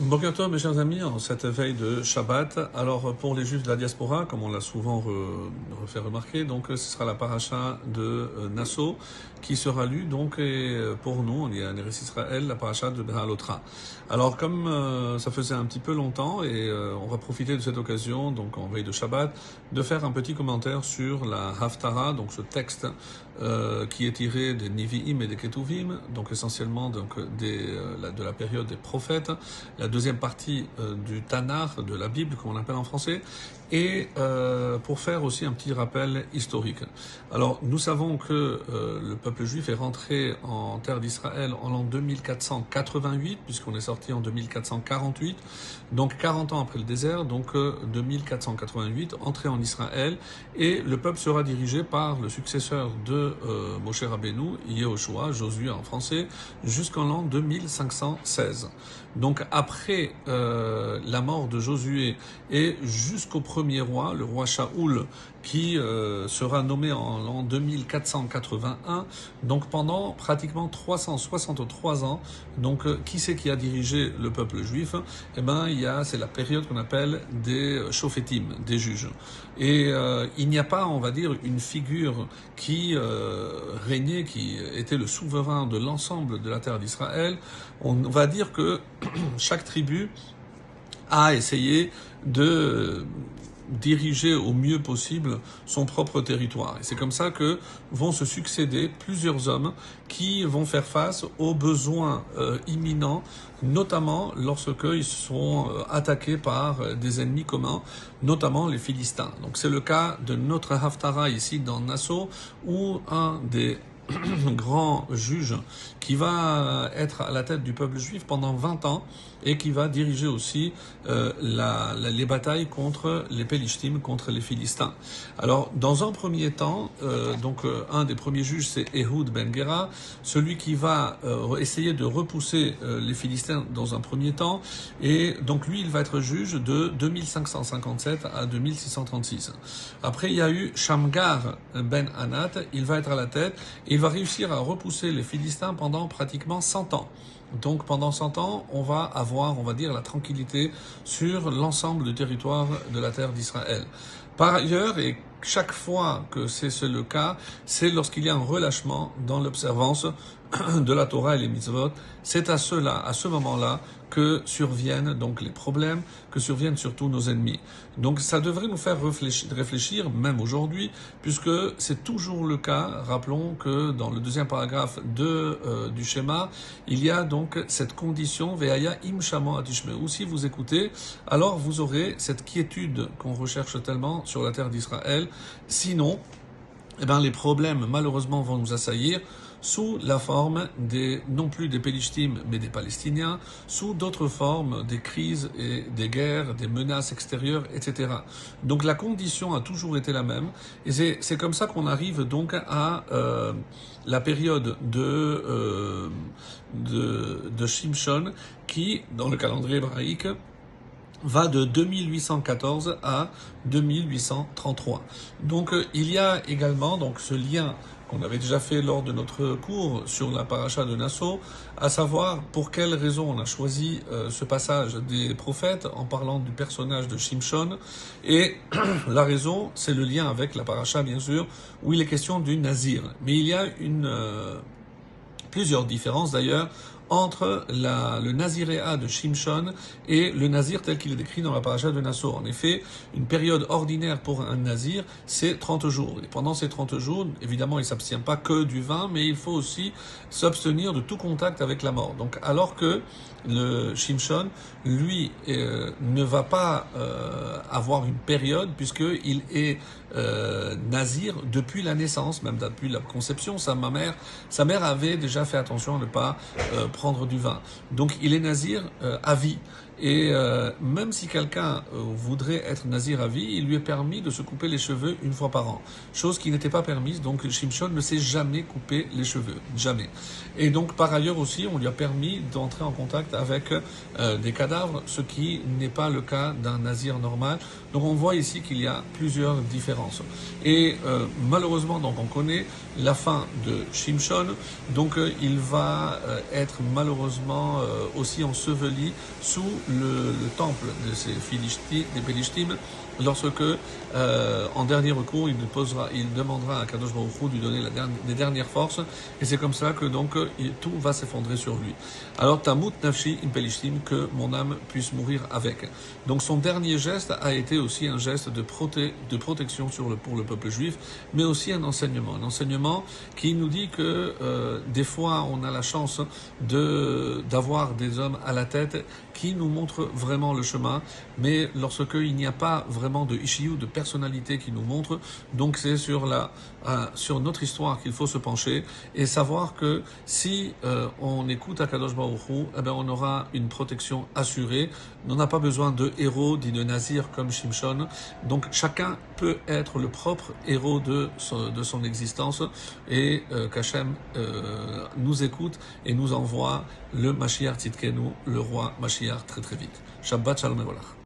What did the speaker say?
Bokerto, mes chers amis, en cette veille de Shabbat, alors pour les juifs de la diaspora, comme on l'a souvent refait remarquer, donc ce sera la paracha de euh, Nassau qui sera lue, donc et euh, pour nous, on y a Néris Israël, la paracha de Behalotra. Alors comme euh, ça faisait un petit peu longtemps, et on va profiter de cette occasion, donc en veille de Shabbat, de faire un petit commentaire sur la Haftara, donc ce texte qui est tiré des Nivi'im et des Ketuvim, donc essentiellement donc, des, de la période des prophètes, la deuxième partie euh, du Tanar, de la Bible, comme on l'appelle en français, et euh, pour faire aussi un petit rappel historique. Alors, nous savons que euh, le peuple juif est rentré en terre d'Israël en l'an 2488, puisqu'on est sorti en 2448, donc 40 ans après le désert, donc 2488, entré en Israël, et le peuple sera dirigé par le successeur de Moshe Rabbeinu, Yehoshua, Josué en français, jusqu'en l'an 2516. Donc après euh, la mort de Josué et jusqu'au premier roi, le roi Shaoul, qui euh, sera nommé en l'an 2481, donc pendant pratiquement 363 ans. Donc euh, qui c'est qui a dirigé le peuple juif? Eh ben il y a c'est la période qu'on appelle des shofetim, des juges. Et il n'y a pas, on va dire, une figure qui régnait, qui était le souverain de l'ensemble de la terre d'Israël. On va dire que chaque tribu a essayé de diriger au mieux possible son propre territoire. Et c'est comme ça que vont se succéder plusieurs hommes qui vont faire face aux besoins euh, imminents, notamment lorsqu'ils sont euh, attaqués par euh, des ennemis communs, notamment les Philistins. Donc c'est le cas de notre Haftara ici dans Nassau, où un des grand juge qui va être à la tête du peuple juif pendant 20 ans et qui va diriger aussi euh, les batailles contre les Pélishtim, contre les Philistins. Alors, dans un premier temps, euh, donc euh, un des premiers juges, c'est Ehud Ben Gera, celui qui va euh, essayer de repousser euh, les Philistins dans un premier temps, et donc lui, il va être juge de 2557 à 2636. Après, il y a eu Shamgar Ben Anat, il va être à la tête, et il va réussir à repousser les Philistins pendant pratiquement 100 ans. Donc pendant 100 ans, on va avoir, on va dire, la tranquillité sur l'ensemble du territoire de la terre d'Israël. Par ailleurs, et chaque fois que c'est le cas, c'est lorsqu'il y a un relâchement dans l'observance de la Torah et les mitzvot, c'est à cela, à ce moment-là, que surviennent donc les problèmes, que surviennent surtout nos ennemis. Donc ça devrait nous faire réfléchir, même aujourd'hui, puisque c'est toujours le cas. Rappelons que dans le deuxième paragraphe de, euh, du schéma, il y a donc cette condition, Veaya im ou Si vous écoutez, alors vous aurez cette quiétude qu'on recherche tellement sur la terre d'Israël. Sinon, eh ben, les problèmes malheureusement vont nous assaillir sous la forme des, non plus des Pélishtim, mais des Palestiniens, sous d'autres formes, des crises et des guerres, des menaces extérieures, etc. Donc la condition a toujours été la même, et c'est comme ça qu'on arrive donc à euh, la période de, euh, de, de Shimshon, qui, dans le calendrier hébraïque, va de 2814 à 2833. Donc euh, il y a également donc ce lien qu'on avait déjà fait lors de notre cours sur la paracha de Nassau, à savoir pour quelle raison on a choisi euh, ce passage des prophètes en parlant du personnage de Shimshon. Et la raison, c'est le lien avec la paracha, bien sûr, où il est question du nazir. Mais il y a une, euh, plusieurs différences d'ailleurs entre la, le naziréa de Shimshon et le nazir tel qu'il est décrit dans la paracha de Nassau. En effet, une période ordinaire pour un nazir, c'est 30 jours. Et pendant ces 30 jours, évidemment, il s'abstient pas que du vin, mais il faut aussi s'abstenir de tout contact avec la mort. Donc, alors que le Shimshon, lui, euh, ne va pas euh, avoir une période puisqu'il est euh, nazir depuis la naissance, même depuis la conception. Sa mère, sa mère avait déjà fait attention à ne pas euh, prendre du vin. Donc il est nazir euh, à vie. Et euh, même si quelqu'un euh, voudrait être nazir à vie, il lui est permis de se couper les cheveux une fois par an. Chose qui n'était pas permise, donc Shimshon ne s'est jamais coupé les cheveux. Jamais. Et donc par ailleurs aussi, on lui a permis d'entrer en contact avec euh, des cadavres, ce qui n'est pas le cas d'un nazir normal. Donc on voit ici qu'il y a plusieurs différences. Et euh, malheureusement, donc on connaît la fin de Shimshon. Donc il va être malheureusement euh, aussi enseveli sous le, temple de ces Philistines, des Pélishtim, lorsque, euh, en dernier recours, il, posera, il demandera à Kadosh Baruch de lui donner la les dernières forces, et c'est comme ça que donc tout va s'effondrer sur lui. Alors, Tamut Nafshi Impelishtim, que mon âme puisse mourir avec. Donc, son dernier geste a été aussi un geste de, proté de protection sur le, pour le peuple juif, mais aussi un enseignement. Un enseignement qui nous dit que euh, des fois, on a la chance de d'avoir des hommes à la tête qui nous montrent vraiment le chemin, mais lorsque il n'y a pas vraiment de issue, de personnalité qui nous montre, donc c'est sur la euh, sur notre histoire qu'il faut se pencher et savoir que si euh, on écoute Akadosh Baruch Hu, eh ben on aura une protection assurée. On n'a pas besoin de héros dit de nazir comme Shimshon. Donc chacun peut être le propre héros de son, de son existence et euh, qu'Hachem euh, nous écoute et nous envoie le Mashiach Tzidkenu, le roi Mashiach très très vite. Shabbat Shalom